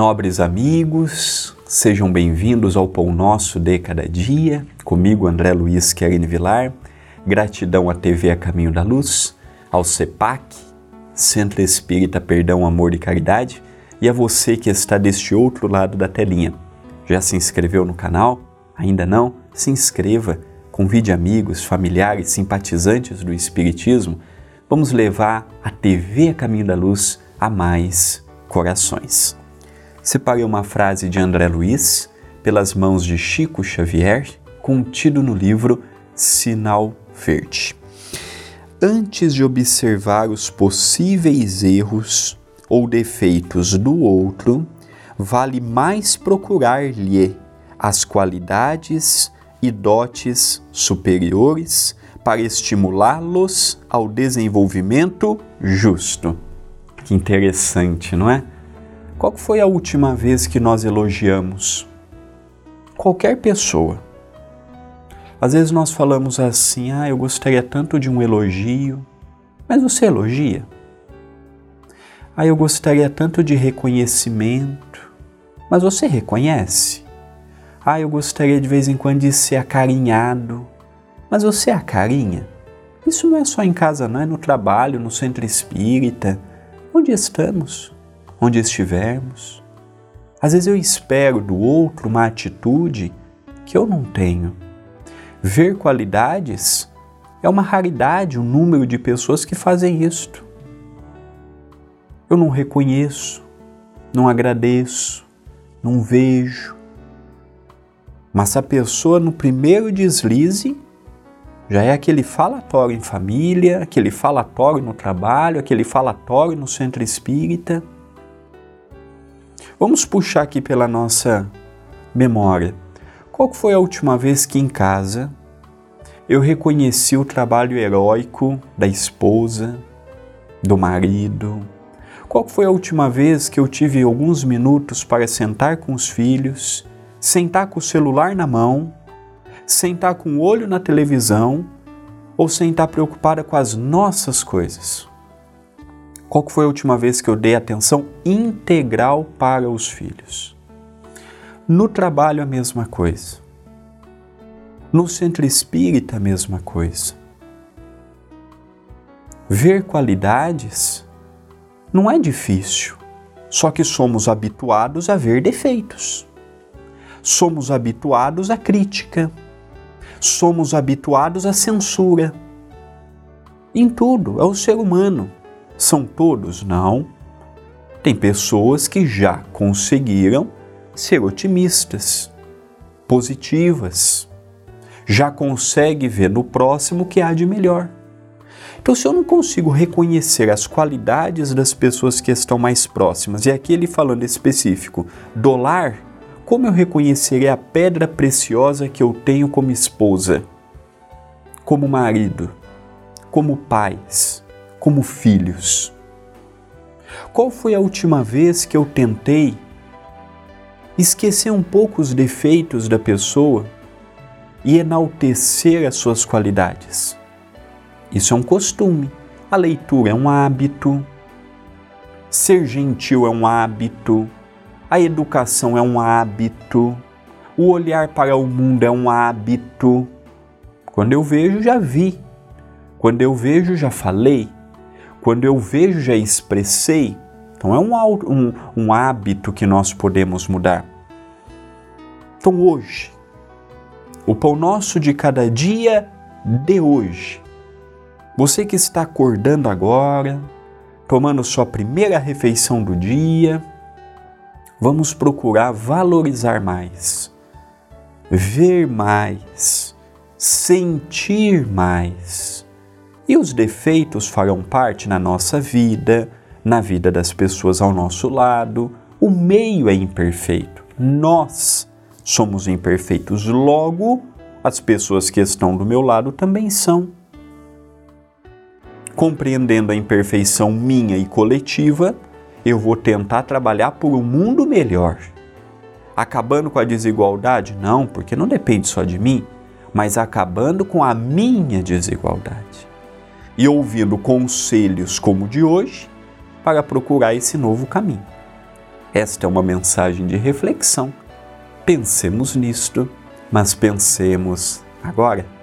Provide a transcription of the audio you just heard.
Nobres amigos, sejam bem-vindos ao Pão Nosso de Cada Dia, comigo André Luiz Querine Vilar. Gratidão à TV A Caminho da Luz, ao CEPAC, Centro Espírita Perdão, Amor e Caridade, e a você que está deste outro lado da telinha. Já se inscreveu no canal? Ainda não? Se inscreva, convide amigos, familiares, simpatizantes do Espiritismo. Vamos levar a TV A Caminho da Luz a mais corações. Separei uma frase de André Luiz, pelas mãos de Chico Xavier, contido no livro Sinal Verde. Antes de observar os possíveis erros ou defeitos do outro, vale mais procurar-lhe as qualidades e dotes superiores para estimulá-los ao desenvolvimento justo. Que interessante, não é? Qual foi a última vez que nós elogiamos qualquer pessoa? Às vezes nós falamos assim: "Ah, eu gostaria tanto de um elogio", mas você elogia? "Ah, eu gostaria tanto de reconhecimento", mas você reconhece? "Ah, eu gostaria de vez em quando de ser acarinhado", mas você acarinha? Isso não é só em casa, não é no trabalho, no centro espírita. Onde estamos? Onde estivermos. Às vezes eu espero do outro uma atitude que eu não tenho. Ver qualidades é uma raridade o número de pessoas que fazem isto. Eu não reconheço, não agradeço, não vejo. Mas a pessoa no primeiro deslize já é aquele falatório em família, aquele falatório no trabalho, aquele falatório no centro espírita. Vamos puxar aqui pela nossa memória. Qual foi a última vez que em casa eu reconheci o trabalho heróico da esposa, do marido? Qual foi a última vez que eu tive alguns minutos para sentar com os filhos, sentar com o celular na mão, sentar com o olho na televisão ou sentar preocupada com as nossas coisas? Qual foi a última vez que eu dei atenção integral para os filhos? No trabalho, a mesma coisa. No centro espírita, a mesma coisa. Ver qualidades não é difícil, só que somos habituados a ver defeitos. Somos habituados à crítica. Somos habituados à censura. Em tudo, é o ser humano. São todos? Não. Tem pessoas que já conseguiram ser otimistas, positivas, já consegue ver no próximo o que há de melhor. Então, se eu não consigo reconhecer as qualidades das pessoas que estão mais próximas, e aqui ele falando específico, do lar, como eu reconhecerei a pedra preciosa que eu tenho como esposa, como marido, como pais, como filhos. Qual foi a última vez que eu tentei esquecer um pouco os defeitos da pessoa e enaltecer as suas qualidades? Isso é um costume. A leitura é um hábito. Ser gentil é um hábito. A educação é um hábito. O olhar para o mundo é um hábito. Quando eu vejo, já vi. Quando eu vejo, já falei. Quando eu vejo, já expressei. Então é um, um, um hábito que nós podemos mudar. Então hoje, o pão nosso de cada dia de hoje. Você que está acordando agora, tomando sua primeira refeição do dia, vamos procurar valorizar mais, ver mais, sentir mais e os defeitos farão parte na nossa vida, na vida das pessoas ao nosso lado. O meio é imperfeito. Nós somos imperfeitos. Logo, as pessoas que estão do meu lado também são. Compreendendo a imperfeição minha e coletiva, eu vou tentar trabalhar por um mundo melhor. Acabando com a desigualdade? Não, porque não depende só de mim, mas acabando com a minha desigualdade e ouvindo conselhos como o de hoje para procurar esse novo caminho. Esta é uma mensagem de reflexão. Pensemos nisto, mas pensemos agora.